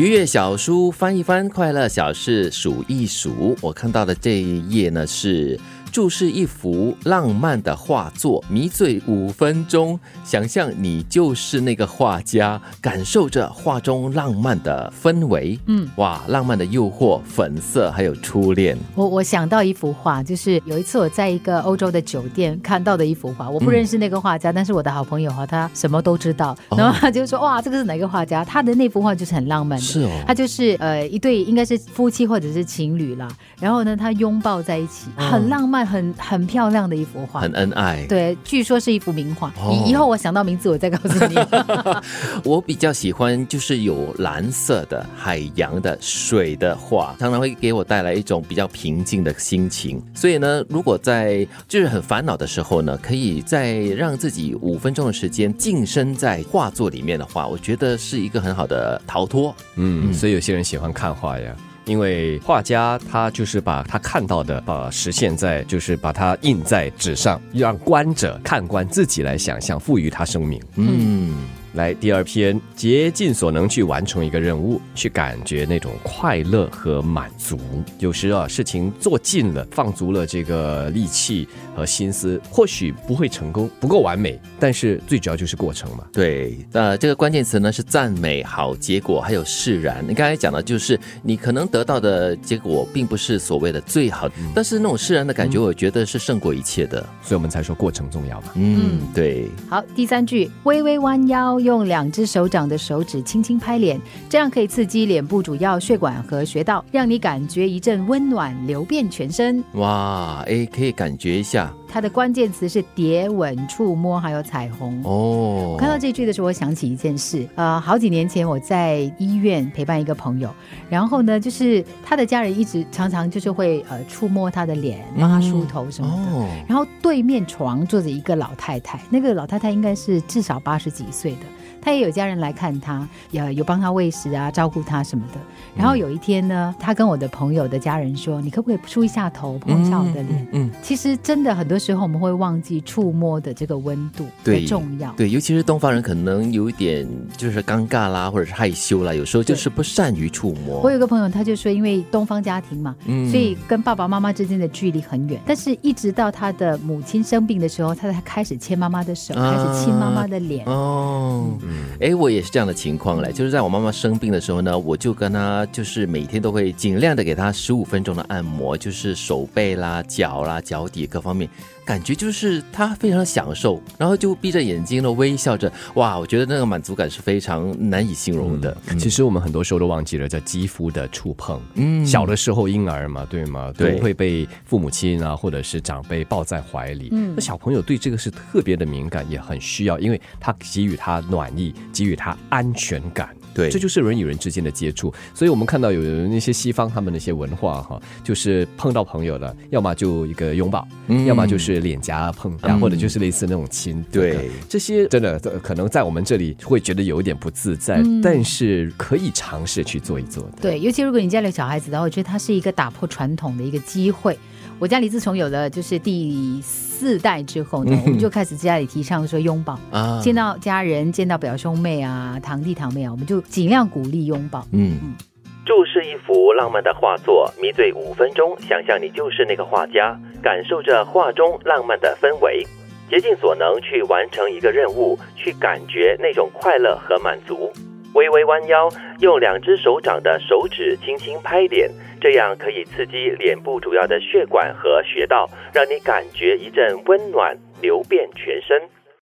愉悦小书翻一翻，快乐小事数一数。我看到的这一页呢是。注视一幅浪漫的画作，迷醉五分钟，想象你就是那个画家，感受着画中浪漫的氛围。嗯，哇，浪漫的诱惑，粉色，还有初恋。我我想到一幅画，就是有一次我在一个欧洲的酒店看到的一幅画，我不认识那个画家，但是我的好朋友哈，他什么都知道，然后他就说哇，这个是哪个画家？他的那幅画就是很浪漫的，是哦，他就是呃一对应该是夫妻或者是情侣啦，然后呢，他拥抱在一起，很浪漫。很很漂亮的一幅画，很恩爱。对，据说是一幅名画。以以后我想到名字，我再告诉你。我比较喜欢就是有蓝色的海洋的水的画，常常会给我带来一种比较平静的心情。所以呢，如果在就是很烦恼的时候呢，可以再让自己五分钟的时间晋升在画作里面的话，我觉得是一个很好的逃脱。嗯，所以有些人喜欢看画呀。因为画家他就是把他看到的，把实现在，就是把它印在纸上，让观者、看官自己来想象，赋予他生命。嗯。来，第二篇，竭尽所能去完成一个任务，去感觉那种快乐和满足。有时啊，事情做尽了，放足了这个力气和心思，或许不会成功，不够完美，但是最主要就是过程嘛。对，呃这个关键词呢是赞美、好结果，还有释然。你刚才讲的就是你可能得到的结果并不是所谓的最好，但是那种释然的感觉，我觉得是胜过一切的，所以我们才说过程重要嘛。嗯，对。好，第三句，微微弯腰。用两只手掌的手指轻轻拍脸，这样可以刺激脸部主要血管和穴道，让你感觉一阵温暖流遍全身。哇，哎，可以感觉一下。它的关键词是叠吻、触摸，还有彩虹。哦，看到这句的时候，我想起一件事。呃，好几年前我在医院陪伴一个朋友，然后呢，就是他的家人一直常常就是会呃触摸他的脸，帮他梳头什么的。然后对面床坐着一个老太太，那个老太太应该是至少八十几岁的。他也有家人来看他，有有帮他喂食啊，照顾他什么的。然后有一天呢，他跟我的朋友的家人说：“你可不可以梳一下头，碰一下我的脸？”嗯，其实真的很多时候我们会忘记触摸的这个温度的重要。对，尤其是东方人可能有一点就是尴尬啦，或者是害羞啦，有时候就是不善于触摸。我有个朋友，他就说，因为东方家庭嘛，所以跟爸爸妈妈之间的距离很远。但是一直到他的母亲生病的时候，他才开始牵妈妈的手，开始亲妈妈的脸。哦。哎，我也是这样的情况嘞，就是在我妈妈生病的时候呢，我就跟她就是每天都会尽量的给她十五分钟的按摩，就是手背啦、脚啦、脚底各方面。感觉就是她非常享受，然后就闭着眼睛的微笑着，哇！我觉得那个满足感是非常难以形容的。其实我们很多时候都忘记了叫肌肤的触碰。嗯，小的时候婴儿嘛，对吗？都会被父母亲啊或者是长辈抱在怀里。嗯，那小朋友对这个是特别的敏感，也很需要，因为他给予他暖意，给予他安全感。对，这就是人与人之间的接触。所以我们看到有那些西方他们那些文化哈，就是碰到朋友了，要么就一个拥抱，要么就是脸颊碰，然后或者就是类似那种亲。对，这些真的可能在我们这里会觉得有一点不自在，但是可以尝试去做一做。对，尤其如果你家里有小孩子的话，我觉得它是一个打破传统的一个机会。我家里自从有了就是第四代之后呢，我们就开始家里提倡说拥抱啊，见到家人、见到表兄妹啊、堂弟堂妹啊，我们就尽量鼓励拥抱。嗯嗯，注视一幅浪漫的画作，迷醉五分钟，想象你就是那个画家，感受着画中浪漫的氛围，竭尽所能去完成一个任务，去感觉那种快乐和满足。微微弯腰，用两只手掌的手指轻轻拍脸，这样可以刺激脸部主要的血管和穴道，让你感觉一阵温暖流遍全身。